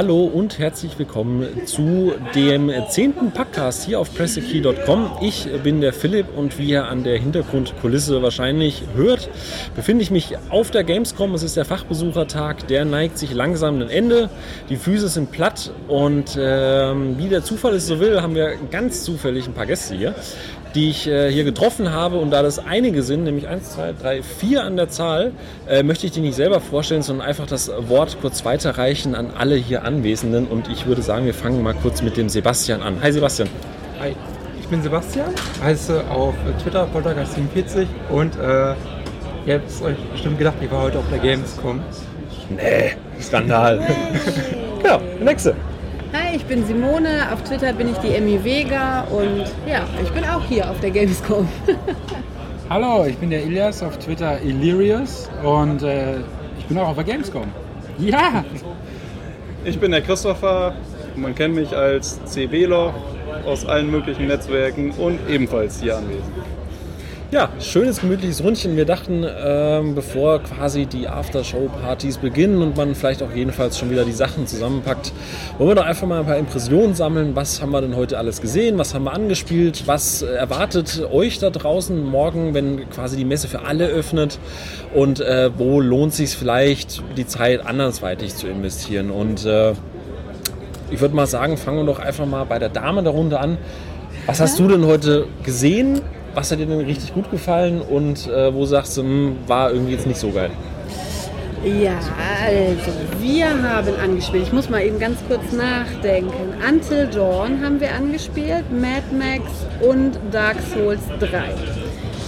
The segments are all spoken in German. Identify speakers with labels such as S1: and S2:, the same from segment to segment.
S1: Hallo und herzlich willkommen zu dem zehnten Podcast hier auf pressekey.com. Ich bin der Philipp und wie ihr an der Hintergrundkulisse wahrscheinlich hört, befinde ich mich auf der Gamescom. Es ist der Fachbesuchertag, der neigt sich langsam dem Ende. Die Füße sind platt und ähm, wie der Zufall es so will, haben wir ganz zufällig ein paar Gäste hier die ich äh, hier getroffen habe. Und da das einige sind, nämlich 1, 2, 3, 4 an der Zahl, äh, möchte ich die nicht selber vorstellen, sondern einfach das Wort kurz weiterreichen an alle hier Anwesenden. Und ich würde sagen, wir fangen mal kurz mit dem Sebastian an. Hi Sebastian.
S2: Hi, ich bin Sebastian, heiße auf Twitter Poltergeist47 und äh, ihr habt es euch bestimmt gedacht, ich war heute auf der Gamescom.
S1: Nee, Skandal. ja, nächste.
S3: Hi, ich bin Simone. Auf Twitter bin ich die Emmy Vega und ja, ich bin auch hier auf der Gamescom.
S4: Hallo, ich bin der Ilias auf Twitter Illyrius und äh, ich bin auch auf der Gamescom. Ja!
S5: Ich bin der Christopher. Man kennt mich als CBler aus allen möglichen Netzwerken und ebenfalls hier anwesend.
S1: Ja, schönes, gemütliches Rundchen. Wir dachten, ähm, bevor quasi die Aftershow-Partys beginnen und man vielleicht auch jedenfalls schon wieder die Sachen zusammenpackt, wollen wir doch einfach mal ein paar Impressionen sammeln. Was haben wir denn heute alles gesehen? Was haben wir angespielt? Was erwartet euch da draußen morgen, wenn quasi die Messe für alle öffnet? Und äh, wo lohnt sich vielleicht, die Zeit andersweitig zu investieren? Und äh, ich würde mal sagen, fangen wir doch einfach mal bei der Dame der Runde an. Was hast du denn heute gesehen? Was hat dir denn richtig gut gefallen und äh, wo sagst du, hm, war irgendwie jetzt nicht so geil?
S3: Ja, also wir haben angespielt. Ich muss mal eben ganz kurz nachdenken. Until Dawn haben wir angespielt, Mad Max und Dark Souls 3.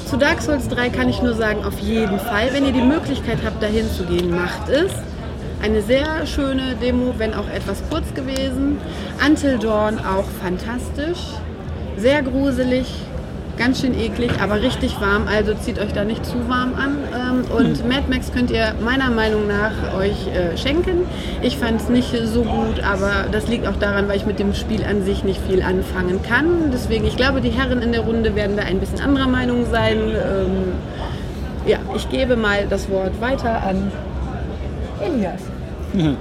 S3: Zu Dark Souls 3 kann ich nur sagen, auf jeden Fall, wenn ihr die Möglichkeit habt, dahin zu gehen, macht es. Eine sehr schöne Demo, wenn auch etwas kurz gewesen. Until Dawn auch fantastisch, sehr gruselig, ganz schön eklig, aber richtig warm. Also zieht euch da nicht zu warm an. Ähm, und hm. Mad Max könnt ihr meiner Meinung nach euch äh, schenken. Ich fand es nicht so gut, aber das liegt auch daran, weil ich mit dem Spiel an sich nicht viel anfangen kann. Deswegen, ich glaube, die Herren in der Runde werden da ein bisschen anderer Meinung sein. Ähm, ja, ich gebe mal das Wort weiter an Elias.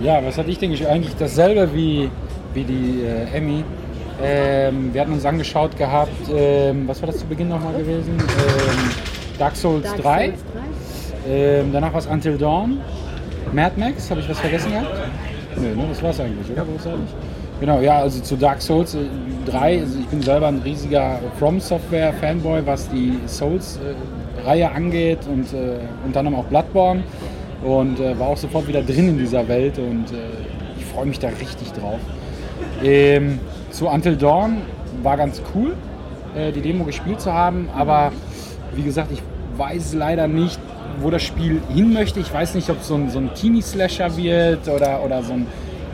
S4: Ja, was hatte ich denke ich eigentlich dasselbe wie, wie die äh, Emmy. Ähm, wir hatten uns angeschaut gehabt, ähm, was war das zu Beginn nochmal gewesen? Ähm, Dark Souls Dark 3. Souls 3. Ähm, danach war es Until Dawn. Mad Max, habe ich was vergessen gehabt? Nö, ne, das war es eigentlich, oder? Großartig. Genau, ja, also zu Dark Souls 3, äh, also ich bin selber ein riesiger From Software Fanboy, was die Souls-Reihe äh, angeht und äh, unter anderem auch Bloodborne und äh, war auch sofort wieder drin in dieser Welt und äh, ich freue mich da richtig drauf. Ähm, zu Until Dawn war ganz cool, äh, die Demo gespielt zu haben, aber wie gesagt, ich weiß leider nicht, wo das Spiel hin möchte. Ich weiß nicht, ob es so ein, so ein Teenie-Slasher wird oder, oder so ein,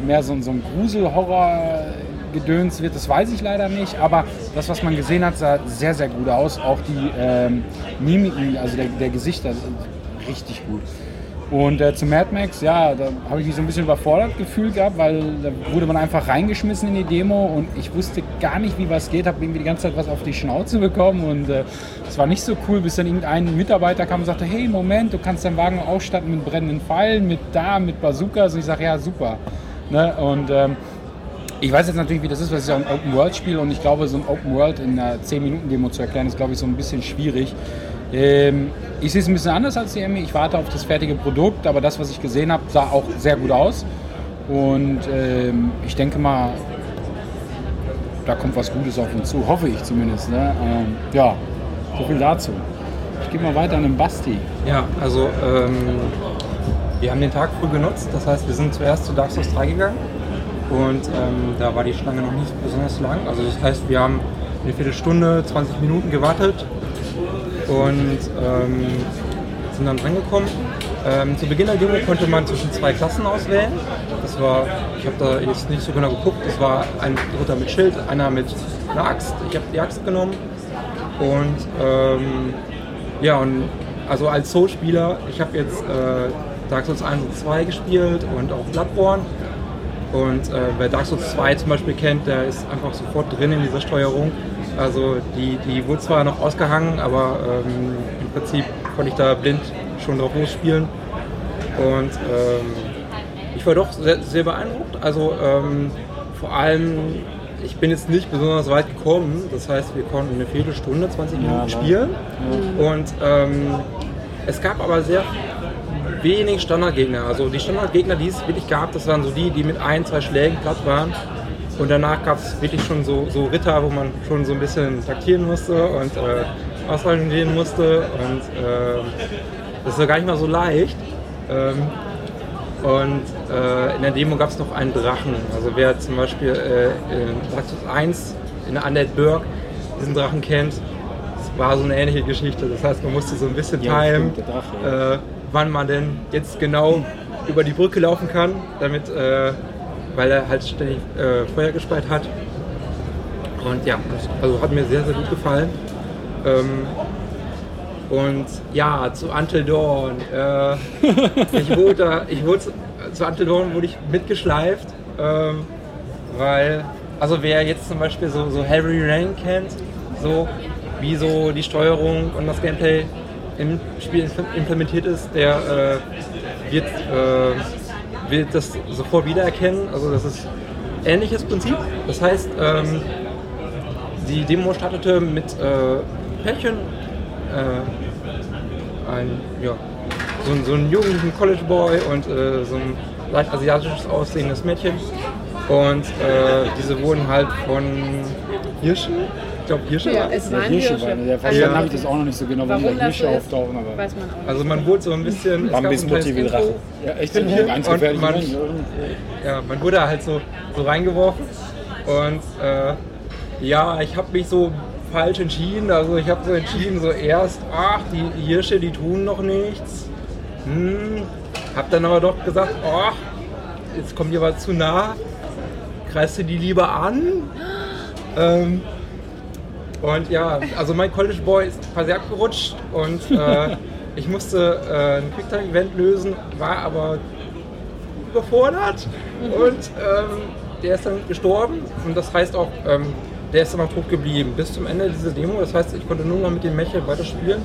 S4: mehr so ein, so ein Grusel-Horror-Gedöns wird. Das weiß ich leider nicht, aber das, was man gesehen hat, sah sehr, sehr gut aus. Auch die ähm, Mimiken, also der, der Gesichter, richtig gut. Und äh, zu Mad Max, ja, da habe ich mich so ein bisschen überfordert gefühlt gehabt, weil da wurde man einfach reingeschmissen in die Demo und ich wusste gar nicht, wie was geht, habe irgendwie die ganze Zeit was auf die Schnauze bekommen und es äh, war nicht so cool, bis dann irgendein Mitarbeiter kam und sagte, hey, Moment, du kannst deinen Wagen ausstatten mit brennenden Pfeilen, mit da, mit Bazookas und ich sage, ja, super. Ne? Und ähm, ich weiß jetzt natürlich, wie das ist, weil es ist ja ein Open-World-Spiel und ich glaube, so ein Open-World in einer 10-Minuten-Demo zu erklären, ist, glaube ich, so ein bisschen schwierig. Ähm, ich sehe es ein bisschen anders als die Emmy. Ich warte auf das fertige Produkt, aber das, was ich gesehen habe, sah auch sehr gut aus. Und ähm, ich denke mal, da kommt was Gutes auf uns zu, hoffe ich zumindest. Ne? Ähm, ja, so viel dazu. Ich gehe mal weiter an den Basti.
S2: Ja, also ähm, wir haben den Tag früh genutzt. Das heißt, wir sind zuerst zu Dark Souls 3 gegangen und ähm, da war die Schlange noch nicht besonders lang. Also das heißt, wir haben eine Viertelstunde, 20 Minuten gewartet und ähm, sind dann reingekommen. Ähm, zu Beginn der Demo konnte man zwischen zwei Klassen auswählen. Das war, ich habe da jetzt nicht so genau geguckt, das war ein Ritter mit Schild, einer mit einer Axt. Ich habe die Axt genommen. Und ähm, ja, und also als Soul-Spieler, ich habe jetzt äh, Dark Souls 1 und 2 gespielt und auch Bloodborne. Und äh, wer Dark Souls 2 zum Beispiel kennt, der ist einfach sofort drin in dieser Steuerung. Also die, die wurde zwar noch ausgehangen, aber ähm, im Prinzip konnte ich da blind schon drauf losspielen. Und ähm, ich war doch sehr, sehr beeindruckt. Also ähm, vor allem, ich bin jetzt nicht besonders weit gekommen. Das heißt, wir konnten eine Viertelstunde, 20 Minuten
S4: Ja,
S2: spielen. Und ähm, es gab aber sehr wenig Standardgegner. Also die Standardgegner, die es wirklich gab, das waren so die, die mit ein, zwei Schlägen platt waren. Und danach gab es wirklich schon so, so Ritter, wo man schon so ein bisschen taktieren musste und äh, ausrangieren musste. Und äh, das war gar nicht mal so leicht. Ähm, und äh, in der Demo gab es noch einen Drachen. Also wer zum Beispiel äh, in Souls 1 in der Undead Burg diesen Drachen kennt, das war so eine ähnliche Geschichte. Das heißt, man musste so ein bisschen
S4: Ja,
S2: timen, äh, wann man denn jetzt genau über die Brücke laufen kann, damit, äh, weil er halt ständig äh, Feuer gespeit hat. Und ja, also hat mir sehr, sehr gut gefallen. Ähm, und ja, zu Until Dawn. Äh, ich wurde, ich wurde zu, Until Dawn wurde ich mitgeschleift, ähm, weil, also wer jetzt zum Beispiel so, so Heavy Rain kennt, so wie so die Steuerung und das Gameplay im Spiel implementiert ist, der äh, wird, äh, wird das sofort wiedererkennen. Also das ist ähnliches Prinzip. Das heißt, ähm, die Demo startete mit äh, Pärchen, äh, ein, ja, so, so einen jugendlichen College Boy und äh, so ein leicht asiatisches aussehendes Mädchen. Und äh, diese wurden halt von Hirschen, glaube Hirsche
S3: Ja, es waren
S4: Hirsche
S3: Hirsche.
S4: waren, der verstanden
S2: Ja.
S4: habe ich das auch noch nicht so genau, warum,
S3: Warum
S4: da Hirsche
S3: ist,
S4: auftauchen. Aber
S3: weiß man auch nicht.
S2: Also man wurde so ein bisschen,
S1: Bambis
S2: ein
S1: Mutti will. Rache.
S4: ja, echt
S2: ich.
S4: ganz gefährlich.
S2: man-
S4: Mensch.
S2: Ja, man wurde halt so, so reingeworfen und äh, ja, ich habe mich so falsch entschieden. Also ich habe so entschieden, so erst, ach, die Hirsche, die tun noch nichts. Hm, hab dann aber doch gesagt, ach, jetzt kommt ihr was zu nah. Kreist du die lieber an? Ähm, und ja, also mein College Boy ist quasi abgerutscht und äh, ich musste äh, ein Quicktime-Event lösen, war aber überfordert und ähm, der ist dann gestorben und das heißt auch, ähm, der ist dann auch tot geblieben bis zum Ende dieser Demo. Das heißt, ich konnte nur noch mit dem Mechel weiterspielen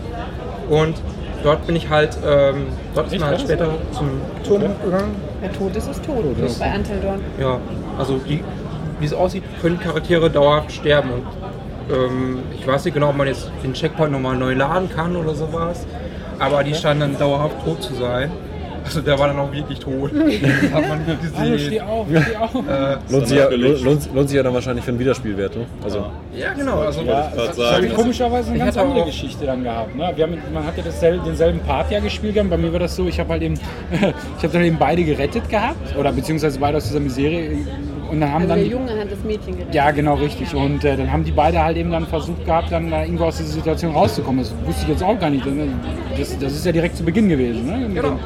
S2: und dort bin ich halt, ähm, dort ist man halt später zum Turm gegangen.
S3: Wer tot ist, ist tot. Bei Until Dawn.
S2: Ja, also die, wie es aussieht, können Charaktere dauerhaft sterben und ähm, ich weiß nicht genau, ob man jetzt den Checkpoint nochmal neu laden kann oder sowas, aber die standen dann dauerhaft tot zu sein. Also der war dann auch wirklich tot. Das hat man
S4: Hallo, steh
S2: gesehen.
S4: auf, steh auf.
S2: Äh,
S1: Lohnt sich, ja, lohnt, lohnt sich ja dann wahrscheinlich für einen Wiederspielwert. Ne? Also,
S2: ja, genau. Also,
S4: Ja, das
S5: sagen.
S4: habe ich komischerweise eine
S2: Ich
S4: ganz
S2: hatte
S4: andere Geschichte dann gehabt. Ne? Wir haben, man hat ja dasselbe, denselben Part ja gespielt gehabt. Bei mir war das so, ich habe halt eben, ich habe dann eben beide gerettet gehabt oder beziehungsweise beide aus dieser Miserie und dann haben
S3: Also
S4: dann
S3: der
S4: die,
S3: Junge hat das Mädchen gerettet.
S4: ja genau richtig und äh, dann haben die beide halt eben dann versucht gehabt, dann da irgendwo aus dieser Situation rauszukommen. Das wusste ich jetzt auch gar nicht. Das, das ist ja direkt zu Beginn gewesen. Ne?
S2: Genau.
S4: dem-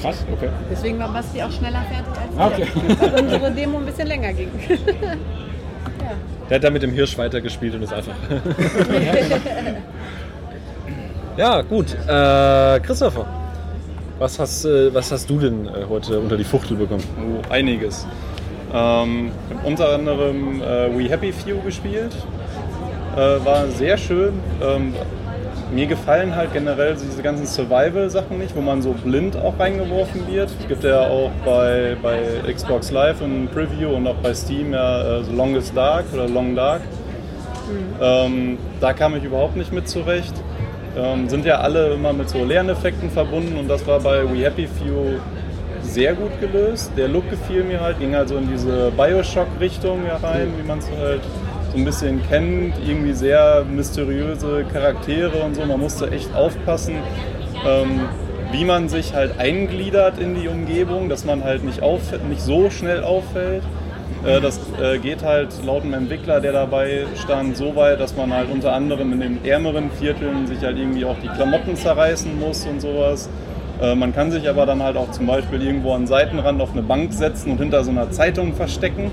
S4: Krass, okay.
S3: Deswegen war Basti auch schneller fertig als
S4: Ah, okay.
S3: wir. Weil unsere Demo ein bisschen länger ging.
S1: der hat da mit dem Hirsch weitergespielt und ist einfach. ja, gut. Äh, Christopher, was hast, äh, was hast du denn äh, heute unter die Fuchtel bekommen?
S5: Oh, einiges. Ähm, ich hab unter anderem äh, We Happy Few gespielt. Äh, war sehr schön. Ähm, mir gefallen halt generell diese ganzen Survival-Sachen nicht, wo man so blind auch reingeworfen wird. Gibt ja auch bei, bei Xbox Live ein Preview und auch bei Steam ja äh, so Longest Dark oder Long Dark. Ähm, da kam ich überhaupt nicht mit zurecht. Ähm, sind ja alle immer mit so Lerneffekten verbunden und das war bei We Happy Few sehr gut gelöst. Der Look gefiel mir halt, ging halt so in diese Bioshock-Richtung rein, wie man es halt so ein bisschen kennt. Irgendwie sehr mysteriöse Charaktere und so. Man musste echt aufpassen, ähm, wie man sich halt eingliedert in die Umgebung, dass man halt nicht, auf, nicht so schnell auffällt. Äh, Das äh, geht halt laut dem Entwickler, der dabei stand, so weit, dass man halt unter anderem in den ärmeren Vierteln sich halt irgendwie auch die Klamotten zerreißen muss und sowas. Äh, Man kann sich aber dann halt auch zum Beispiel irgendwo an den Seitenrand auf eine Bank setzen und hinter so einer Zeitung verstecken,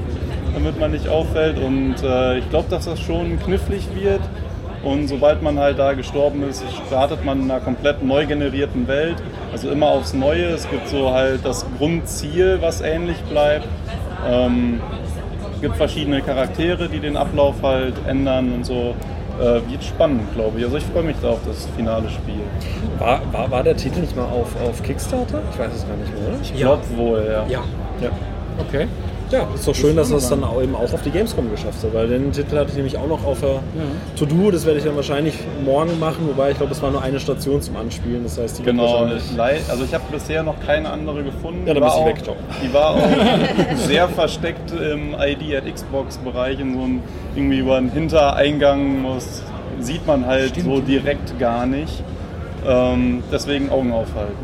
S5: damit man nicht auffällt. Und äh, ich glaube, dass das schon knifflig wird. Und sobald man halt da gestorben ist, startet man in einer komplett neu generierten Welt. Also immer aufs Neue. Es gibt so halt das Grundziel, was ähnlich bleibt. Ähm, es gibt verschiedene Charaktere, die den Ablauf halt ändern und so. Äh, wird spannend, glaube ich. Also ich freue mich da auf das finale Spiel.
S1: War, war, war der Titel nicht mal auf, auf Kickstarter? Ich weiß es gar nicht mehr, oder?
S5: Ich
S2: Ja.
S5: glaube wohl, ja.
S2: ja.
S1: Ja.
S4: Okay.
S1: Ja, ist doch schön, dass das dann auch eben auch auf die Gamescom geschafft hat, weil den Titel hatte ich nämlich auch noch auf der To-Do, das werde ich dann wahrscheinlich morgen machen, wobei ich glaube, es war nur eine Station zum Anspielen, das heißt, die
S5: Genau, also ich habe bisher noch keine andere gefunden.
S1: Ja, dann
S5: Die
S1: bist du
S5: war
S1: weg.
S5: Die war auch sehr versteckt im ID at Xbox-Bereich, in so einem irgendwie über einen Hintereingang, das sieht man halt so direkt gar nicht. Ähm, deswegen Augen aufhalten.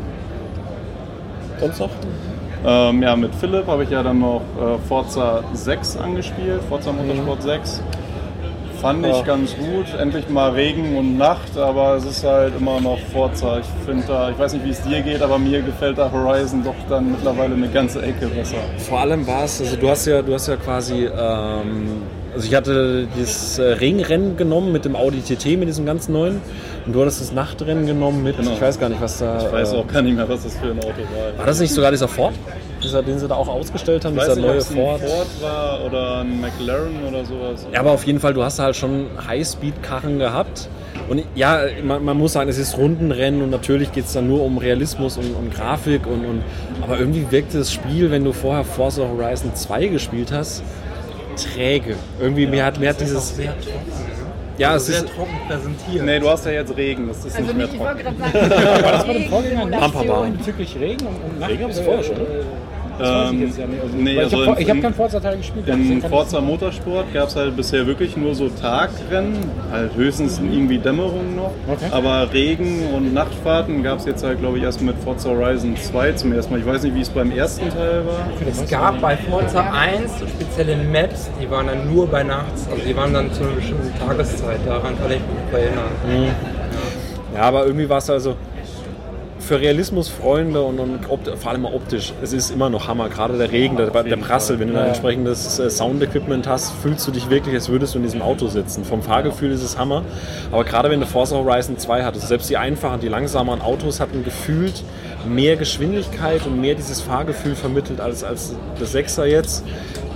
S1: Sonst noch?
S5: Ähm, ja, mit Philipp habe ich ja dann noch äh, Forza 6 angespielt, Forza Motorsport 6. Fand ich
S1: Ja.
S5: ganz gut. Endlich mal Regen und Nacht, aber es ist halt immer noch Forza. Ich finde da, ich weiß nicht, wie es dir geht, aber mir gefällt da Horizon doch dann mittlerweile eine ganze Ecke besser.
S1: Vor allem war es, also du hast ja, du hast ja quasi, ähm, also ich hatte das äh, Regenrennen genommen mit dem Audi TT, mit diesem ganz neuen, und du hattest das Nachtrennen genommen mit,
S5: Genau.
S1: ich weiß gar nicht, was da.
S5: Ich weiß
S1: äh,
S5: auch gar nicht mehr, was das für ein Auto war.
S1: War das nicht sogar dieser Ford, dieser, den sie da auch ausgestellt haben,
S5: Ich weiß
S1: dieser
S5: nicht,
S1: neue
S5: es ein
S1: Ford?
S5: Ford war oder ein McLaren oder sowas.
S1: Ja, aber auf jeden Fall, du hast halt schon Highspeed-Karren gehabt. Und ja, man, man muss sagen, es ist Rundenrennen und natürlich geht es dann nur um Realismus und, und Grafik. Und, und, aber irgendwie wirkte das Spiel, wenn du vorher Forza Horizon 2 gespielt hast, träge. Irgendwie, mir hat, mir hat dieses.
S2: sehr trocken. ne?
S1: Ja,
S2: Also
S1: es
S2: sehr
S1: ist.
S2: trocken präsentiert.
S5: Nee, du hast ja jetzt Regen, das ist
S3: Also
S5: nicht mehr
S3: nicht, ich wollte
S5: trocken.
S3: gerade sagen,
S4: War das bei dem Vorgänger nicht
S1: Pamperbahn.
S4: bezüglich Regen und, und?
S1: Regen gab's vorher schon, ne?
S4: Das weiß ich
S5: Ähm,
S4: jetzt ja nicht. Also,
S5: nee, also
S4: ich habe hab keinen Forza-Teil gespielt.
S5: In Forza Motorsport gab es halt bisher wirklich nur so Tagrennen, halt höchstens irgendwie Dämmerung noch.
S4: Okay.
S5: Aber Regen- und Nachtfahrten gab es jetzt halt, glaube ich, erst mit Forza Horizon 2 zum ersten Mal. Ich weiß nicht, wie es beim ersten Teil war.
S2: Es gab bei Forza 1 so spezielle Maps, die waren dann nur bei nachts, also die waren dann zu einer bestimmten Tageszeit, daran kann ich mich erinnern.
S1: Ja, aber irgendwie war es also. Für Realismusfreunde und, und vor allem optisch, es ist immer noch Hammer. Gerade der Regen, der, der Prassel, wenn du
S4: Ja.
S1: dann entsprechendes äh, Soundequipment hast, fühlst du dich wirklich, als würdest du in diesem Auto sitzen. Vom Fahrgefühl ist es Hammer. Aber gerade wenn du Forza Horizon 2 hattest, selbst die einfachen, die langsameren Autos hatten gefühlt mehr Geschwindigkeit und mehr dieses Fahrgefühl vermittelt als, als das 6er jetzt.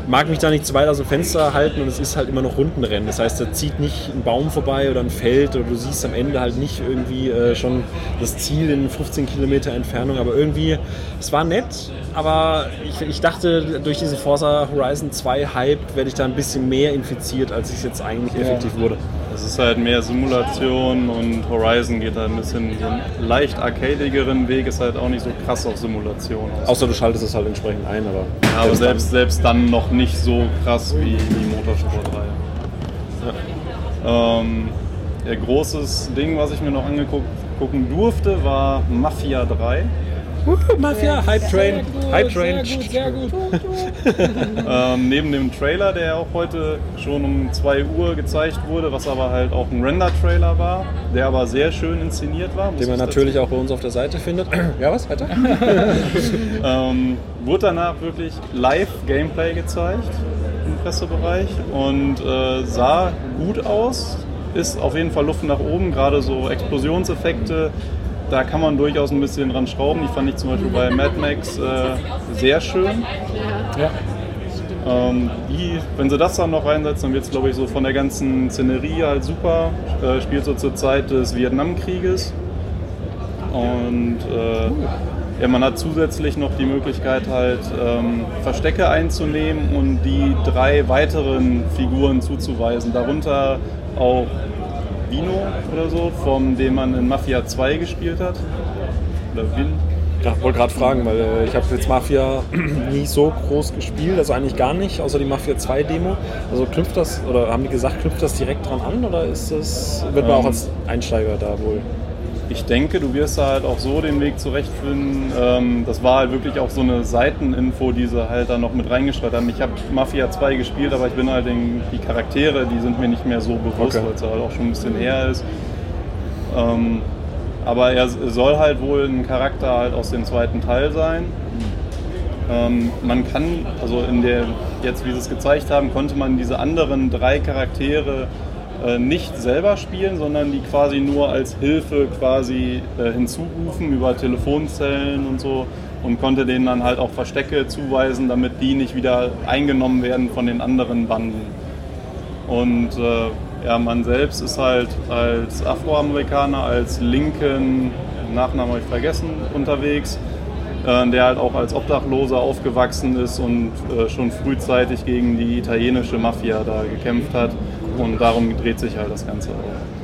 S1: Mag mich da nicht zu weit aus dem Fenster halten und es ist halt immer noch Rundenrennen. Das heißt, da zieht nicht ein Baum vorbei oder ein Feld oder du siehst am Ende halt nicht irgendwie äh, schon das Ziel in 15 Kilometer Entfernung. Aber irgendwie, es war nett, aber ich, ich dachte, durch diesen Forza Horizon 2 Hype werde ich da ein bisschen mehr infiziert, als ich es jetzt eigentlich effektiv wurde.
S5: Es ist halt mehr Simulation und Horizon geht halt ein bisschen so einen leicht arcadigeren Weg, ist halt auch nicht so krass auf Simulation aus.
S1: Außer du schaltest es halt entsprechend ein, aber.
S5: Ja, aber selbst, selbst dann noch nicht so krass wie die Motorsportreihe. Ähm, der großes Ding, was ich mir noch angeguckt gucken durfte, war Mafia 3.
S1: Mafia, Hype Train, Hype Train.
S4: Sehr gut, sehr gut.
S5: Ähm, neben dem Trailer, der auch heute schon um 2 Uhr gezeigt wurde, was aber halt auch ein Render-Trailer war, der aber sehr schön inszeniert war.
S1: Den man
S5: ich
S1: natürlich auch bei uns auf der Seite findet. Ja, was? Weiter?
S5: Ähm, wurde danach wirklich Live-Gameplay gezeigt im Pressebereich und äh, sah gut aus. Ist auf jeden Fall Luft nach oben, gerade so Explosionseffekte. Da kann man durchaus ein bisschen dran schrauben. Die fand ich zum Beispiel bei Mad Max äh, sehr schön.
S4: Ja.
S5: Ähm, die, wenn sie das dann noch reinsetzen, dann wird es, glaube ich, so von der ganzen Szenerie halt super. Äh, spielt so zur Zeit des Vietnamkrieges. Und äh, ja, man hat zusätzlich noch die Möglichkeit, halt ähm, Verstecke einzunehmen und die drei weiteren Figuren zuzuweisen. Darunter auch Vino oder so, von dem man in Mafia 2 gespielt hat. Oder Vin.
S1: Ja, wollte gerade fragen, weil äh, ich habe jetzt Mafia nie so groß gespielt, also eigentlich gar nicht, außer die Mafia 2 Demo. Also knüpft das, oder haben die gesagt, knüpft das direkt dran an oder ist das, wird man
S5: Ähm.
S1: auch als Einsteiger da wohl?
S5: Ich denke, du wirst da halt auch so den Weg zurechtfinden. Ähm, das war halt wirklich auch so eine Seiteninfo, die sie halt da noch mit reingestreut haben. Ich habe Mafia 2 gespielt, aber ich bin halt den, die Charaktere, die sind mir nicht mehr so bewusst,
S1: Okay.
S5: weil es halt auch schon ein bisschen her ist. Ähm, aber er soll halt wohl ein Charakter halt aus dem zweiten Teil sein. Ähm, man kann, also in der, jetzt wie sie es gezeigt haben, konnte man diese anderen drei Charaktere äh, nicht selber spielen, sondern die quasi nur als Hilfe quasi äh, hinzurufen über Telefonzellen und so und konnte denen dann halt auch Verstecke zuweisen, damit die nicht wieder eingenommen werden von den anderen Banden. Und äh, ja, man selbst ist halt als Afroamerikaner, als linken, Nachnamen habe ich vergessen, unterwegs äh, der halt auch als Obdachloser aufgewachsen ist und äh, schon frühzeitig gegen die italienische Mafia da gekämpft hat. Und darum dreht sich halt das Ganze auch.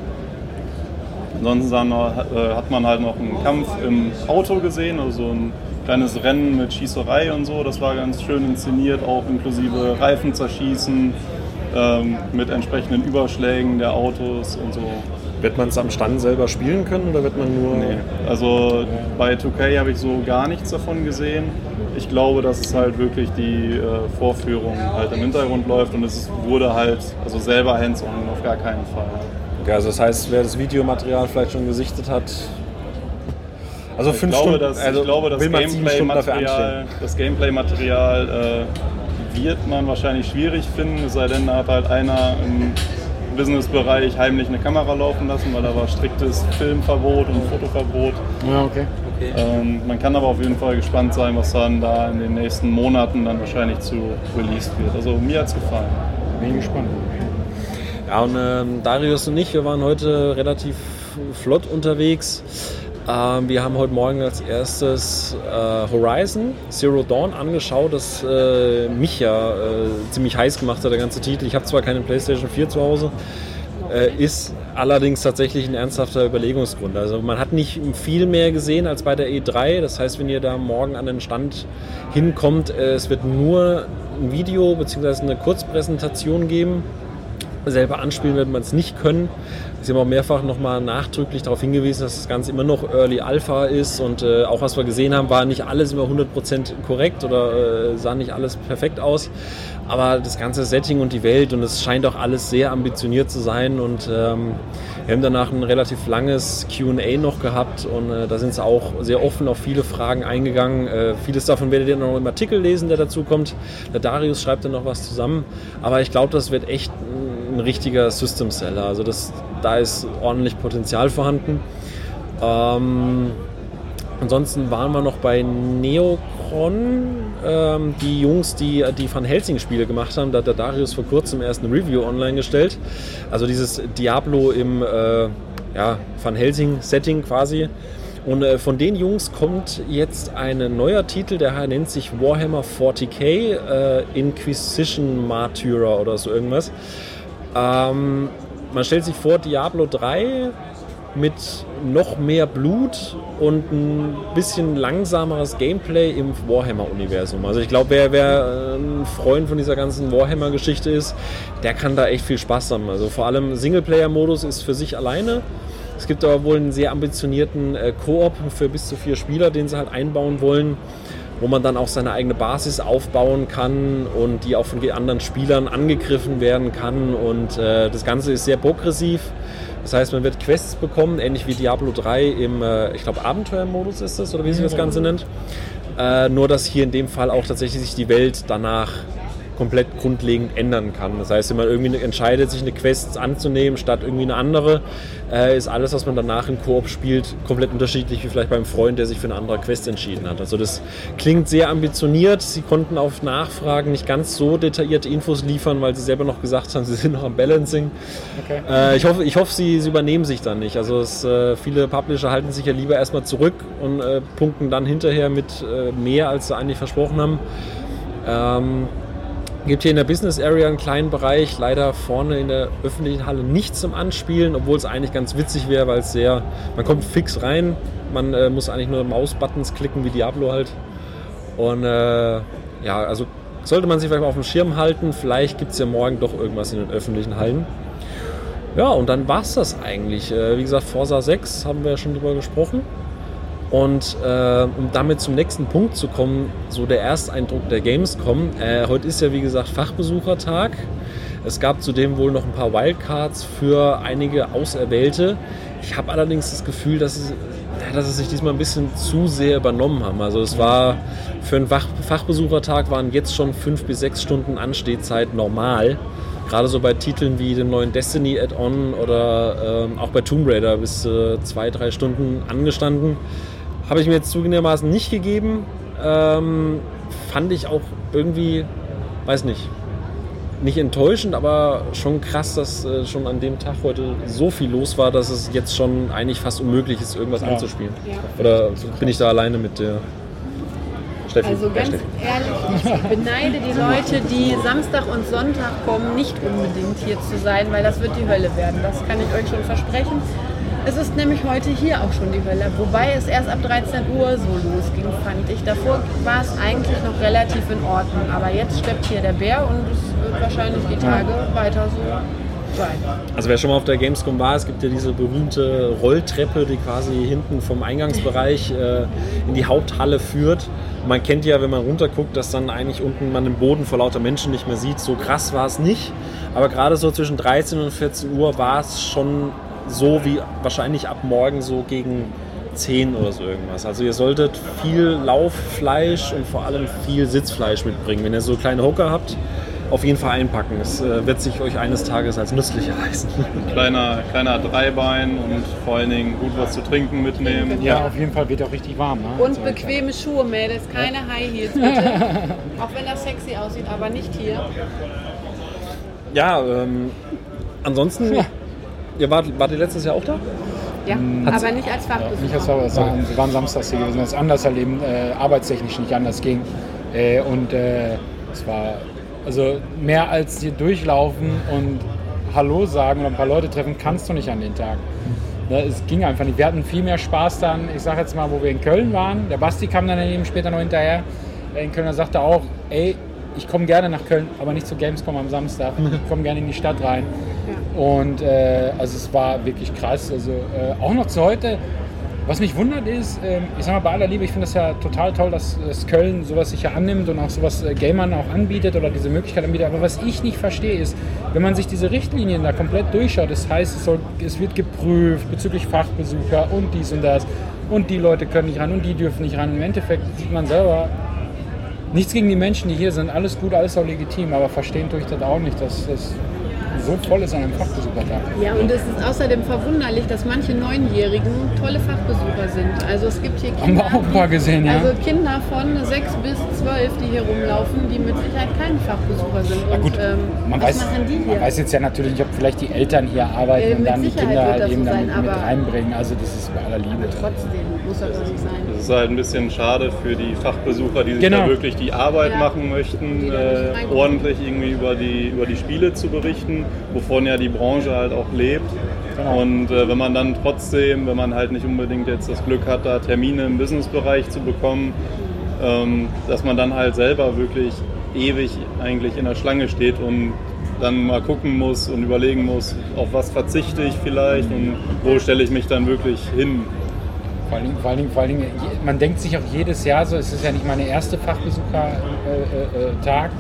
S5: Ansonsten dann, äh, hat man halt noch einen Kampf im Auto gesehen, also ein kleines Rennen mit Schießerei und so. Das war ganz schön inszeniert, auch inklusive Reifen zerschießen, ähm, mit entsprechenden Überschlägen der Autos und so.
S1: Wird man es am Stand selber spielen können oder wird man nur.
S5: Nee. Also bei 2K habe ich so gar nichts davon gesehen. Ich glaube, dass es halt wirklich die äh, Vorführung halt im Hintergrund läuft und es wurde halt, also selber hands-on auf gar keinen Fall.
S1: Okay, also das heißt, wer das Videomaterial vielleicht schon gesichtet hat. Also
S5: Ich
S1: fünf
S5: glaube,
S1: Stunden,
S5: dass,
S1: also
S5: ich glaube, das Gameplay-Material das Gameplay-Material äh, wird man wahrscheinlich schwierig finden, es sei denn, da hat halt einer im Businessbereich heimlich eine Kamera laufen lassen, weil da war striktes Filmverbot und Fotoverbot.
S4: Ja, okay.
S2: Okay.
S5: Ähm, man kann aber auf jeden Fall gespannt sein, was dann da in den nächsten Monaten dann wahrscheinlich zu released wird. Also mir hat es gefallen.
S4: Bin gespannt.
S1: Ja, und ähm, Darius und ich, wir waren heute relativ flott unterwegs. Ähm, wir haben heute Morgen als erstes äh, Horizon Zero Dawn angeschaut, das äh, mich ja äh, ziemlich heiß gemacht hat, der ganze Titel. Ich habe zwar keine PlayStation 4 zu Hause, ist allerdings tatsächlich ein ernsthafter Überlegungsgrund. Also man hat nicht viel mehr gesehen als bei der E3. Das heißt, wenn ihr da morgen an den Stand hinkommt, äh, es wird nur ein Video bzw. eine Kurzpräsentation geben. Selber anspielen wird man es nicht können. Sie haben auch mehrfach nochmal nachdrücklich darauf hingewiesen, dass das Ganze immer noch Early Alpha ist und äh, auch was wir gesehen haben, war nicht alles immer 100% korrekt oder äh, sah nicht alles perfekt aus. Aber das ganze Setting und die Welt und es scheint auch alles sehr ambitioniert zu sein und ähm, wir haben danach ein relativ langes QA noch gehabt und äh, da sind sie auch sehr offen auf viele Fragen eingegangen. Äh, vieles davon werdet ihr noch im Artikel lesen, der dazu kommt. Der Darius schreibt dann noch was zusammen. Aber ich glaube, das wird echt ein, ein richtiger System Seller. Also das, da ist ordentlich Potenzial vorhanden. Ähm, ansonsten waren wir noch bei Neocron, ähm, die Jungs, die die Van Helsing-Spiele gemacht haben. Da hat der Darius vor kurzem erst eine Review online gestellt. Also dieses Diablo im äh, ja, Van Helsing-Setting quasi. Und äh, von den Jungs kommt jetzt ein neuer Titel, der nennt sich Warhammer 40k äh, Inquisition Martyrer oder so irgendwas. Ähm, man stellt sich vor, Diablo 3 mit noch mehr Blut und ein bisschen langsameres Gameplay im Warhammer-Universum. Also ich glaube, wer, wer ein Freund von dieser ganzen Warhammer-Geschichte ist, der kann da echt viel Spaß haben. Also vor allem Singleplayer-Modus ist für sich alleine. Es gibt aber wohl einen sehr ambitionierten äh, Koop für bis zu vier Spieler, den sie halt einbauen wollen, wo man dann auch seine eigene Basis aufbauen kann und die auch von anderen Spielern angegriffen werden kann. Und äh, das Ganze ist sehr progressiv. Das heißt, man wird Quests bekommen, ähnlich wie Diablo 3 im, äh, ich glaube, Abenteuermodus ist das, oder wie sich das Ganze nennt. Äh, nur, dass hier in dem Fall auch tatsächlich sich die Welt danach komplett grundlegend ändern kann. Das heißt, wenn man irgendwie entscheidet, sich eine Quest anzunehmen statt irgendwie eine andere, äh, ist alles, was man danach im Koop spielt, komplett unterschiedlich wie vielleicht beim Freund, der sich für eine andere Quest entschieden hat. Also das klingt sehr ambitioniert. Sie konnten auf Nachfragen nicht ganz so detaillierte Infos liefern, weil sie selber noch gesagt haben, sie sind noch am Balancing.
S4: Okay.
S1: Äh, ich hoffe, ich hoffe sie, sie übernehmen sich dann nicht. Also es, äh, viele Publisher halten sich ja lieber erstmal zurück und punkten dann hinterher mit mehr, als sie eigentlich versprochen haben. Ähm, gibt hier in der Business Area einen kleinen Bereich, leider vorne in der öffentlichen Halle nichts zum Anspielen, obwohl es eigentlich ganz witzig wäre, weil es sehr, man kommt fix rein, man äh, muss eigentlich nur Mausbuttons klicken wie Diablo halt. Und äh, ja, also sollte man sich vielleicht mal auf dem Schirm halten, vielleicht gibt es ja morgen doch irgendwas in den öffentlichen Hallen. Ja, und dann war es das eigentlich. Äh, wie gesagt, Forsa 6 haben wir ja schon drüber gesprochen. Und äh, um damit zum nächsten Punkt zu kommen, so der Ersteindruck der Gamescom. Äh, heute ist ja wie gesagt Fachbesuchertag. Es gab zudem wohl noch ein paar Wildcards für einige Auserwählte. Ich habe allerdings das Gefühl, dass es, dass sie sich diesmal ein bisschen zu sehr übernommen haben. Also es war für einen Fach Fachbesuchertag waren jetzt schon fünf bis sechs Stunden Anstehzeit normal. Gerade so bei Titeln wie dem neuen Destiny Add-on oder ähm, auch bei Tomb Raider bis äh, zwei, drei Stunden angestanden. Habe ich mir jetzt zugegebenermaßen nicht gegeben. Ähm, fand ich auch irgendwie, weiß nicht, nicht enttäuschend, aber schon krass, dass äh, schon an dem Tag heute so viel los war, dass es jetzt schon eigentlich fast unmöglich ist, irgendwas
S4: Ja.
S1: anzuspielen.
S3: Ja.
S1: Oder bin ich da alleine mit der Steffi.
S3: Also
S1: Ja,
S3: ganz
S1: Steffi.
S3: ehrlich, ich beneide die Leute, die Samstag und Sonntag kommen, nicht unbedingt hier zu sein, weil das wird die Hölle werden. Das kann ich euch schon versprechen. Es ist nämlich heute hier auch schon die Hölle, wobei es erst ab 13 Uhr so losging, fand ich. Davor war es eigentlich noch relativ in Ordnung, aber jetzt steppt hier der Bär und es wird wahrscheinlich die Tage weiter so sein.
S1: Also wer schon mal auf der Gamescom war, es gibt ja diese berühmte Rolltreppe, die quasi hinten vom Eingangsbereich äh, in die Haupthalle führt. Man kennt ja, wenn man runterguckt, dass dann eigentlich unten man den Boden vor lauter Menschen nicht mehr sieht. So krass war es nicht. Aber gerade so zwischen 13 und 14 Uhr war es schon so wie wahrscheinlich ab morgen so gegen 10 oder so irgendwas. Also ihr solltet viel Lauffleisch und vor allem viel Sitzfleisch mitbringen. Wenn ihr so kleine Hocker habt, auf jeden Fall einpacken. Es äh, wird sich euch eines Tages als nützlich erweisen.
S5: Kleiner, kleiner Dreibein und vor allen Dingen gut was zu trinken mitnehmen.
S4: Ja, auf jeden Fall wird auch richtig warm. Ne?
S3: Und bequeme Schuhe, Mädels, keine High Heels bitte. Auch wenn das sexy aussieht, aber nicht hier.
S1: Ja, ähm, ansonsten, ihr wart, wart ihr letztes Jahr auch da?
S3: Ja, aber nicht als Fachbesucher.
S4: Nicht als Sauer sagen, wir waren samstags hier gewesen, das ist anders erleben, äh, arbeitstechnisch nicht anders ging. Äh, und äh, es war also mehr als hier durchlaufen und Hallo sagen oder ein paar Leute treffen, kannst du nicht an den Tag. Ne, es ging einfach nicht. Wir hatten viel mehr Spaß dann, ich sag jetzt mal, wo wir in Köln waren. Der Basti kam dann eben später noch hinterher. Äh, In Köln er sagte auch, ey, ich komme gerne nach Köln, aber nicht zu Gamescom am Samstag. Ich komme gerne in die Stadt rein. Und äh, also es war wirklich krass. Also äh, auch noch zu heute. Was mich wundert ist, ähm, ich sag mal bei aller Liebe, ich finde das ja total toll, dass, dass Köln sowas sich ja annimmt und auch sowas äh, Gamern auch anbietet oder diese Möglichkeit anbietet. Aber was ich nicht verstehe ist, wenn man sich diese Richtlinien da komplett durchschaut, das heißt, es, soll, es wird geprüft bezüglich Fachbesucher und dies und das und die Leute können nicht ran und die dürfen nicht ran. Im Endeffekt sieht man selber, nichts gegen die Menschen, die hier sind, alles gut, alles auch legitim, aber verstehen tue ich das auch nicht, dass das so voll ist an einem Fachbesuchertag.
S3: Ja, und es ist außerdem verwunderlich, dass manche Neunjährigen tolle Fachbesucher sind. Also es gibt hier
S4: Haben wir
S3: Kinder,
S4: auch ein paar gesehen, ja.
S3: also Kinder von 6 bis 12, die hier rumlaufen, die mit Sicherheit keine Fachbesucher sind. Und,
S4: gut,
S3: ähm,
S4: man,
S3: was
S4: weiß,
S3: die
S4: man weiß jetzt ja natürlich nicht, ob vielleicht die Eltern hier arbeiten
S3: Äh,
S4: und dann die
S3: Sicherheit
S4: Kinder
S3: wird
S4: halt eben
S3: so
S4: dann
S3: sein,
S4: mit,
S3: aber-
S4: reinbringen. Also das ist bei aller Liebe.
S3: Trotzdem muss das nicht sein.
S5: Das ist halt ein bisschen schade für die Fachbesucher, die sich
S4: Genau.
S5: da wirklich die Arbeit
S3: Ja.
S5: machen möchten, äh, ordentlich irgendwie über die, über die Spiele zu berichten, wovon ja die Branche halt auch lebt.
S4: Genau.
S5: Und äh, wenn man dann trotzdem, wenn man halt nicht unbedingt jetzt das Glück hat, da Termine im Businessbereich zu bekommen, ähm, dass man dann halt selber wirklich ewig eigentlich in der Schlange steht und dann mal gucken muss und überlegen muss, auf was verzichte ich vielleicht und wo stelle ich mich dann wirklich hin.
S4: Vor allen, Dingen, vor, allen Dingen, vor allen Dingen, man denkt sich auch jedes Jahr so, es ist ja nicht meine erste Fachbesuchertag. Äh, äh, Tag.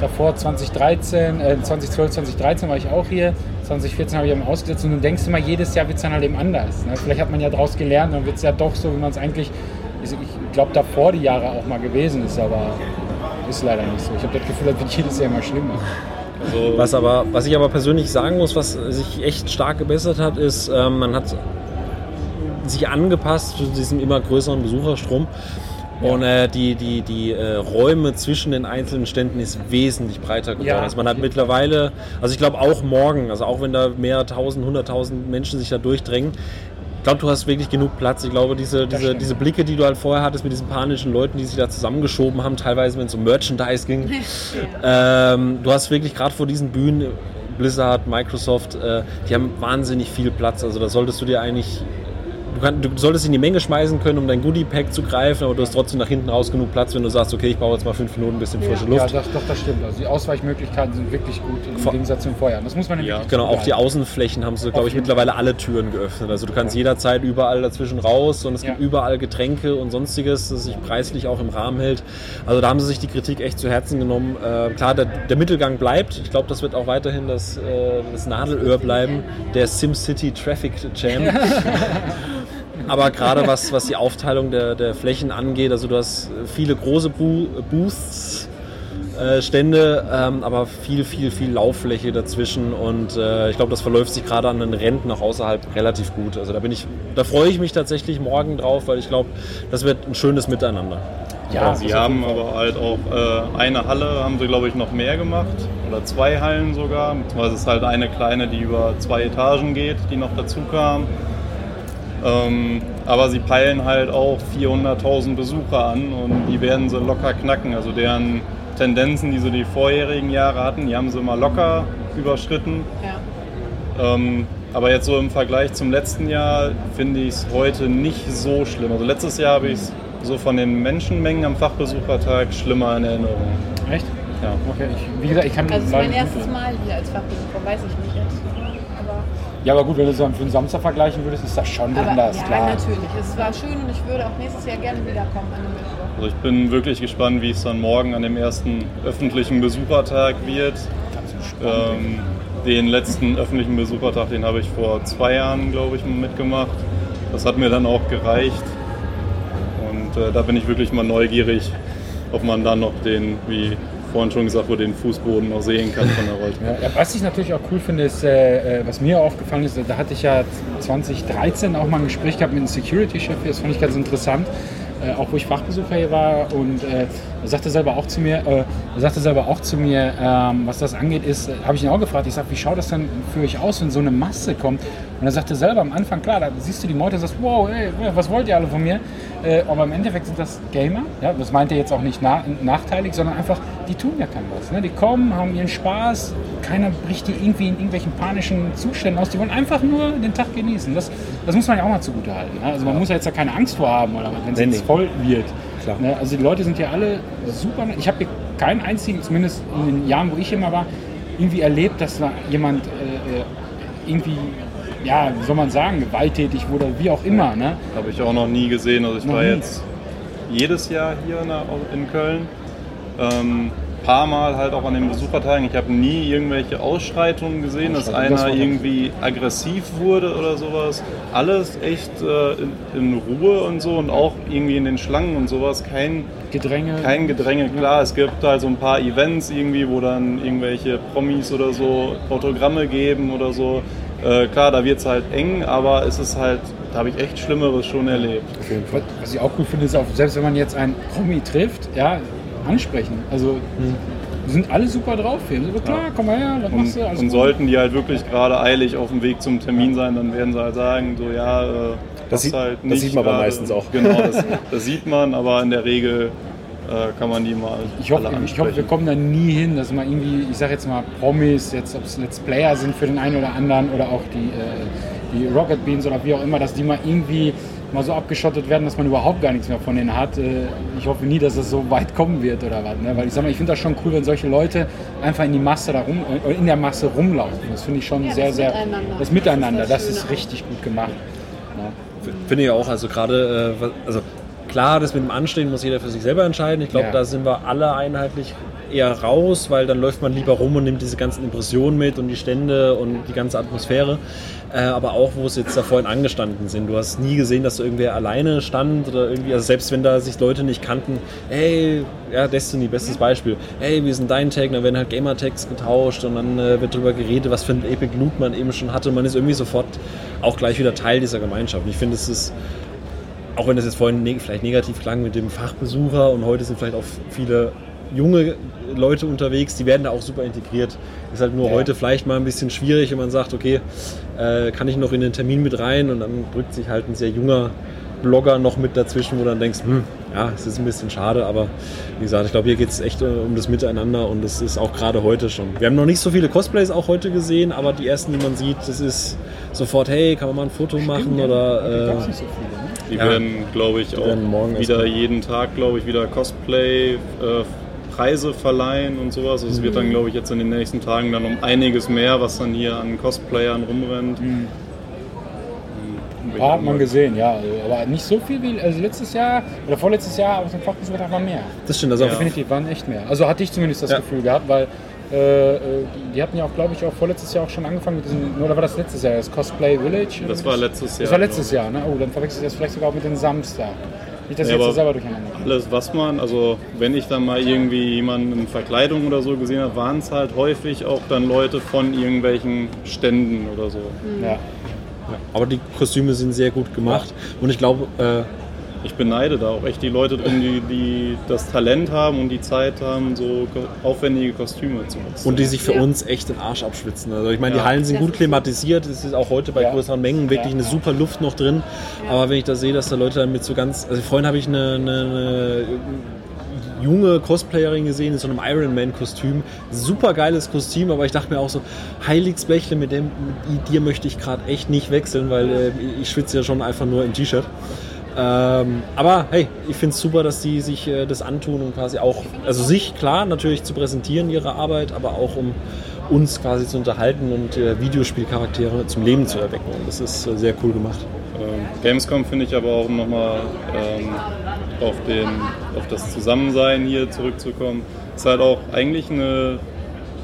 S4: Davor 2013, äh, 2012, 2013 war ich auch hier. 2014 habe ich eben ausgesetzt und du denkst immer, jedes Jahr wird es dann halt eben anders. Ne? Vielleicht hat man ja daraus gelernt und wird es ja doch so, wie man es eigentlich, ich glaube, davor die Jahre auch mal gewesen ist, aber ist leider nicht so. Ich habe das Gefühl, das wird jedes Jahr immer schlimmer.
S5: Also,
S1: Was, aber, was ich aber persönlich sagen muss, was sich echt stark gebessert hat, ist, ähm, man hat sich angepasst zu diesem immer größeren Besucherstrom. Und äh, die, die, die äh, Räume zwischen den einzelnen Ständen ist wesentlich breiter geworden.
S4: Ja,
S1: also man hat mittlerweile, also ich glaube auch morgen, also auch wenn da mehr tausend, hunderttausend Menschen sich da durchdrängen, ich glaube, du hast wirklich genug Platz. Ich glaube, diese, diese, diese Blicke, die du halt vorher hattest mit diesen panischen Leuten, die sich da zusammengeschoben haben, teilweise wenn es um Merchandise ging, ähm, du hast wirklich gerade vor diesen Bühnen, Blizzard, Microsoft, äh, die haben wahnsinnig viel Platz. Also da solltest du dir eigentlich, kann, du solltest in die Menge schmeißen können, um dein Goodie-Pack zu greifen, aber du hast trotzdem nach hinten raus genug Platz, wenn du sagst, okay, ich brauche jetzt mal fünf Minuten ein bisschen frische
S4: Ja,
S1: Luft.
S4: das, doch, das stimmt. Also die Ausweichmöglichkeiten sind wirklich gut im
S1: Vor-
S4: Gegensatz zum Vorjahr. Das muss man
S5: Ja,
S1: Genau, auch die. Außenflächen haben sie, glaube ich, mittlerweile alle Türen geöffnet. Also du kannst jederzeit überall dazwischen raus und es gibt
S4: Ja.
S1: überall Getränke und sonstiges, das sich preislich auch im Rahmen hält. Also da haben sie sich die Kritik echt zu Herzen genommen. Äh, klar, der, der Mittelgang bleibt. Ich glaube, das wird auch weiterhin das, äh, das Nadelöhr bleiben. Der SimCity Traffic Jam. Aber gerade was, was die Aufteilung der, der Flächen angeht, also du hast viele große Bu Booths, äh, Stände, ähm, aber viel, viel, viel Lauffläche dazwischen und äh, ich glaube, das verläuft sich gerade an den Ränden auch außerhalb relativ gut. Also da bin ich, da freue ich mich tatsächlich morgen drauf, weil ich glaube, das wird ein schönes Miteinander.
S4: Ja,
S5: sie haben aber halt auch äh, eine Halle, haben sie glaube ich noch mehr gemacht oder zwei Hallen sogar. Beziehungsweise es ist halt eine kleine, die über zwei Etagen geht, die noch dazu kam. Ähm, aber sie peilen halt auch 400.000 Besucher an und die werden sie locker knacken. Also deren Tendenzen, die so die vorherigen Jahre hatten, die haben sie immer locker überschritten.
S3: Ja.
S5: Ähm, aber jetzt so im Vergleich zum letzten Jahr finde ich es heute nicht so schlimm. Also letztes Jahr habe ich es so von den Menschenmengen am Fachbesuchertag schlimmer in Erinnerung.
S4: Echt?
S5: Ja.
S4: Okay, ich, wie gesagt, ich kann
S3: Also es ist mein erstes. Mal hier als Fachbesucher, weiß ich nicht jetzt.
S4: Ja, aber gut, wenn du so für den Samstag vergleichen würdest, ist das schon
S3: aber
S4: anders,
S3: ja,
S4: klar.
S3: natürlich. Es war schön und ich würde auch nächstes Jahr gerne wiederkommen an dem Mittwoch.
S5: Also ich bin wirklich gespannt, wie es dann morgen an dem ersten öffentlichen Besuchertag wird. Ähm, den letzten öffentlichen Besuchertag, den habe ich vor zwei Jahren, glaube ich, mitgemacht. Das hat mir dann auch gereicht. Und äh, da bin ich wirklich mal neugierig, ob man dann noch den, wie vorhin schon gesagt wurde, den Fußboden noch sehen kann von der Rolltreppe.
S4: Ja, was ich natürlich auch cool finde, ist, äh, äh, was mir aufgefallen ist, da hatte ich ja 2013 auch mal ein Gespräch gehabt mit einem Security-Chef, das fand ich ganz interessant, äh, auch wo ich Fachbesucher hier war und äh, er sagte selber auch zu mir, äh, er sagte selber auch zu mir, ähm, was das angeht, ist, äh, habe ich ihn auch gefragt, ich sage, wie schaut das denn für euch aus, wenn so eine Masse kommt? Und er sagte selber am Anfang, klar, da siehst du die Meute und sagst, wow, ey, was wollt ihr alle von mir? Äh, aber im Endeffekt sind das Gamer, ja, das meint er jetzt auch nicht na nachteilig, sondern einfach, die tun ja kein was. Ne? Die kommen, haben ihren Spaß, keiner bricht die irgendwie in irgendwelchen panischen Zuständen aus, die wollen einfach nur den Tag genießen. Das, das muss man ja auch mal zugute halten. Ne? Also man muss ja jetzt ja keine Angst vor haben, oder wenn es
S1: Nee,
S4: jetzt
S1: nee.
S4: voll wird.
S1: Klar.
S4: Ne? Also die Leute sind ja alle super. Ich habe hier keinen einzigen, zumindest in den Jahren, wo ich immer war, irgendwie erlebt, dass da jemand äh, äh, irgendwie, ja, wie soll man sagen, gewalttätig wurde, wie auch immer. Ne?
S5: Habe ich auch noch nie gesehen. Also ich
S4: Noch
S5: war
S4: nie.
S5: jetzt jedes Jahr hier in, Köln. Ähm, paar Mal halt auch an den Besuchertagen. Ich habe nie irgendwelche Ausschreitungen gesehen, dass
S4: Ausschreitungen,
S5: einer
S4: das.
S5: irgendwie aggressiv wurde oder sowas. Alles echt äh, in, in Ruhe und so und auch irgendwie in den Schlangen und sowas. Kein,
S4: Gedränge.
S5: kein Gedränge. Klar, es gibt halt so ein paar Events irgendwie, wo dann irgendwelche Promis oder so Autogramme geben oder so. Äh, klar, da wird es halt eng, aber es ist halt, da habe ich echt Schlimmeres schon erlebt.
S4: Was, was ich auch cool finde, ist auch, selbst wenn man jetzt einen Promi trifft, ja, ansprechen. Also die sind alle super drauf hier. So, klar, komm mal her, was
S5: Und,
S4: machst du? Alles
S5: und
S4: gut.
S5: sollten die halt wirklich gerade eilig auf dem Weg zum Termin sein, dann werden sie halt sagen, so ja, äh,
S1: Das sieht-
S5: halt
S1: das
S5: nicht
S1: sieht man aber meistens auch.
S5: Genau, das, das sieht man, aber in der Regel kann man die mal
S4: Ich hoffe, ich hoffe, wir kommen da nie hin, dass man irgendwie, ich sage jetzt mal Promis, jetzt ob es Let's Player sind für den einen oder anderen oder auch die, äh, die Rocket Beans oder wie auch immer, dass die mal irgendwie mal so abgeschottet werden, dass man überhaupt gar nichts mehr von denen hat. Äh, Ich hoffe nie, dass es so weit kommen wird oder was. Ne? Weil ich sag mal, ich finde das schon cool, wenn solche Leute einfach in die Masse da rum, äh, in der Masse rumlaufen. Das finde ich schon
S3: Ja,
S4: sehr,
S3: das
S4: sehr.
S3: Miteinander.
S4: Das
S3: Das
S4: Miteinander,
S3: ist
S4: das
S3: das
S4: ist, richtig gut gemacht. Ja.
S1: Finde ich auch. Also gerade, äh, also klar, das mit dem Anstehen muss jeder für sich selber entscheiden. Ich glaube,
S4: Ja.
S1: da sind wir alle einheitlich eher raus, weil dann läuft man lieber rum und nimmt diese ganzen Impressionen mit und die Stände und die ganze Atmosphäre. Äh, aber auch, wo es jetzt da vorhin angestanden sind. Du hast nie gesehen, dass da irgendwer alleine stand oder irgendwie, also selbst wenn da sich Leute nicht kannten, hey, ja, Destiny, bestes Beispiel, hey, wir sind dein Tag, dann werden halt Gamer-Tags getauscht und dann äh, wird darüber geredet, was für ein Epic Loot man eben schon hatte. Man ist irgendwie sofort auch gleich wieder Teil dieser Gemeinschaft. Und ich finde, es ist auch wenn das jetzt vorhin neg vielleicht negativ klang mit dem Fachbesucher und heute sind vielleicht auch viele junge Leute unterwegs, die werden da auch super integriert. Ist halt nur
S4: Ja.
S1: heute vielleicht mal ein bisschen schwierig, wenn man sagt, okay, äh, kann ich noch in den Termin mit rein und dann drückt sich halt ein sehr junger Blogger noch mit dazwischen, wo dann denkst, hm, ja, es ist ein bisschen schade, aber wie gesagt, ich glaube, hier geht es echt äh, um das Miteinander und das ist auch gerade heute schon. Wir haben noch nicht so viele Cosplays auch heute gesehen, aber die ersten, die man sieht, das ist sofort, hey, kann man mal ein Foto machen
S4: Ja,
S1: oder äh,
S4: so viele. Ne?
S5: Die
S1: Ja.
S5: werden, glaube ich, auch
S1: morgen erst
S5: wieder jeden Tag, glaube ich, wieder Cosplay. Äh, Preise verleihen und sowas. Also es wird dann, glaube ich, jetzt in den nächsten Tagen dann um einiges mehr, was dann hier an Cosplayern rumrennt.
S4: Mhm. Ein paar hat man gesehen, ja. Aber nicht so viel wie also letztes Jahr oder vorletztes Jahr auf dem Fachbesuchertag war mehr.
S1: das stimmt. Also
S5: Ja.
S4: Definitiv waren echt mehr. Also hatte ich zumindest das
S1: Ja.
S4: Gefühl gehabt, weil äh, äh, die hatten ja auch, glaube ich, auch vorletztes Jahr auch schon angefangen mit diesem, oder war das letztes Jahr, das Cosplay Village?
S5: Das war letztes Jahr.
S4: Das war letztes
S5: glaub
S4: Jahr, ne? Oh, dann verwechsel ich das vielleicht sogar auch mit dem Samstag. Nicht, dass
S5: Ja,
S4: ich jetzt das selber durcheinander
S5: ich. Alles, was man, also wenn ich dann mal irgendwie jemanden in Verkleidung oder so gesehen habe, waren es halt häufig auch dann Leute von irgendwelchen Ständen oder so.
S4: Ja.
S1: Aber die Kostüme sind sehr gut gemacht. Und ich glaube, äh,
S5: ich beneide da auch echt die Leute drin, die, die das Talent haben und die Zeit haben, so aufwendige Kostüme zu nutzen.
S1: Und die sich für
S3: Ja.
S1: uns echt den Arsch abschwitzen. Also ich meine, die
S5: Ja.
S1: Hallen sind
S3: Das
S1: gut klimatisiert, es ist auch heute bei
S4: Ja.
S1: größeren Mengen wirklich
S4: Ja.
S1: eine super Luft noch drin. Aber wenn ich da sehe, dass da Leute dann mit so ganz. Also vorhin habe ich eine, eine, eine junge Cosplayerin gesehen in so einem Iron Man-Kostüm. Super geiles Kostüm, aber ich dachte mir auch so, Heiligsblechle, mit dem mit dir möchte ich gerade echt nicht wechseln, weil äh, ich schwitze ja schon einfach nur im T-Shirt. Ähm, aber hey, ich finde es super, dass die sich äh, das antun und quasi auch, also sich klar natürlich zu präsentieren, ihre Arbeit, aber auch um uns quasi zu unterhalten und äh, Videospielcharaktere zum Leben zu erwecken. Und das ist äh, sehr cool gemacht.
S5: Ähm, Gamescom finde ich aber auch, um nochmal ähm, auf, auf das Zusammensein hier zurückzukommen, ist halt auch eigentlich eine,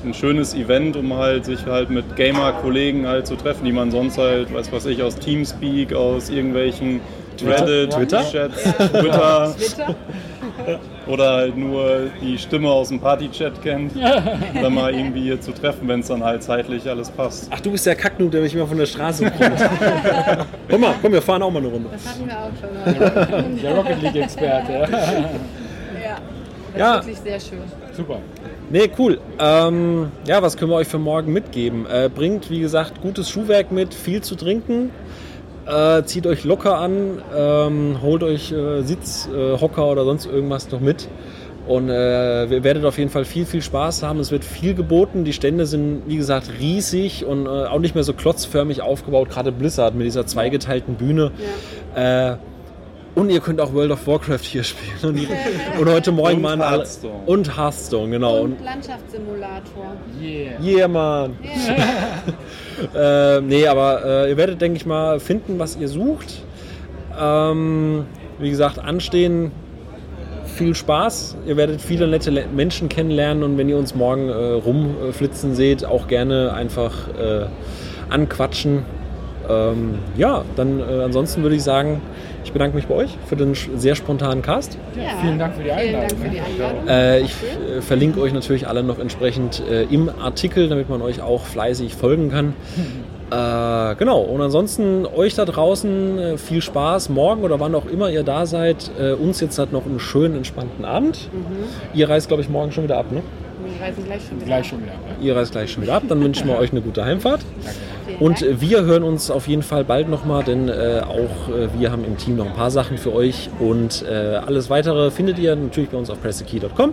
S5: ein schönes Event, um halt sich halt mit Gamer-Kollegen halt zu treffen, die man sonst halt, weiß was ich, aus Teamspeak, aus irgendwelchen Reddit,
S1: Twitter?
S5: Twitter
S3: Twitter?
S5: oder halt nur die Stimme aus dem Party-Chat kennt, dann mal irgendwie hier zu treffen, wenn es dann halt zeitlich alles passt.
S1: Ach, du bist der Kacknoob, der mich immer von der Straße kommt. komm mal, komm, wir fahren auch mal eine Runde.
S3: Das hatten wir auch schon heute.
S4: Der Rocket League-Experte.
S3: Ja. Das
S1: Ja.
S3: ist wirklich sehr schön.
S4: Super.
S1: Nee, cool. Ähm, ja, was können wir euch für morgen mitgeben? Äh, bringt, wie gesagt, gutes Schuhwerk mit, viel zu trinken. Äh, zieht euch locker an, ähm, holt euch äh, Sitz, äh, Hocker oder sonst irgendwas noch mit. Und äh, ihr werdet auf jeden Fall viel, viel Spaß haben. Es wird viel geboten. Die Stände sind, wie gesagt, riesig und äh, auch nicht mehr so klotzförmig aufgebaut. Gerade Blizzard mit dieser zweigeteilten Bühne. Äh, und ihr könnt auch World of Warcraft hier spielen. Und, die, und heute Morgen
S5: Und
S1: waren alle.
S5: Hearthstone.
S1: Und Hearthstone, genau. Und
S3: Landschaftssimulator.
S4: Yeah.
S1: Yeah, Mann. äh, nee, aber äh, ihr werdet, denke ich mal, finden, was ihr sucht. Ähm, wie gesagt, anstehen, viel Spaß. Ihr werdet viele nette Menschen kennenlernen und wenn ihr uns morgen äh, rumflitzen seht, auch gerne einfach äh, anquatschen. Ähm, ja, dann äh, ansonsten würde ich sagen, ich bedanke mich bei euch für den sehr spontanen Cast.
S3: Ja.
S4: vielen Dank für die Einladung.
S3: für die Einladung.
S1: Äh, ich äh, verlinke euch natürlich alle noch entsprechend äh, im Artikel, damit man euch auch fleißig folgen kann. Äh, genau, und ansonsten euch da draußen äh, viel Spaß morgen oder wann auch immer ihr da seid. Äh, uns jetzt halt noch einen schönen, entspannten Abend. Ihr reist, glaube ich, morgen schon wieder ab, ne?
S3: Wir reisen gleich schon wieder.
S4: Gleich schon wieder.
S1: Ihr reist gleich schon wieder ab. Dann wünschen wir euch eine gute Heimfahrt.
S3: Vielen
S1: Und wir hören uns auf jeden Fall bald nochmal, denn äh, auch äh, wir haben im Team noch ein paar Sachen für euch. Und äh, alles weitere findet ihr natürlich bei uns auf pressekey.com.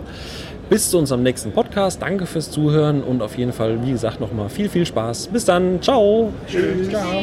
S1: Bis zu unserem nächsten Podcast. Danke fürs Zuhören und auf jeden Fall, wie gesagt, nochmal viel, viel Spaß. Bis dann. Ciao.
S4: Ciao.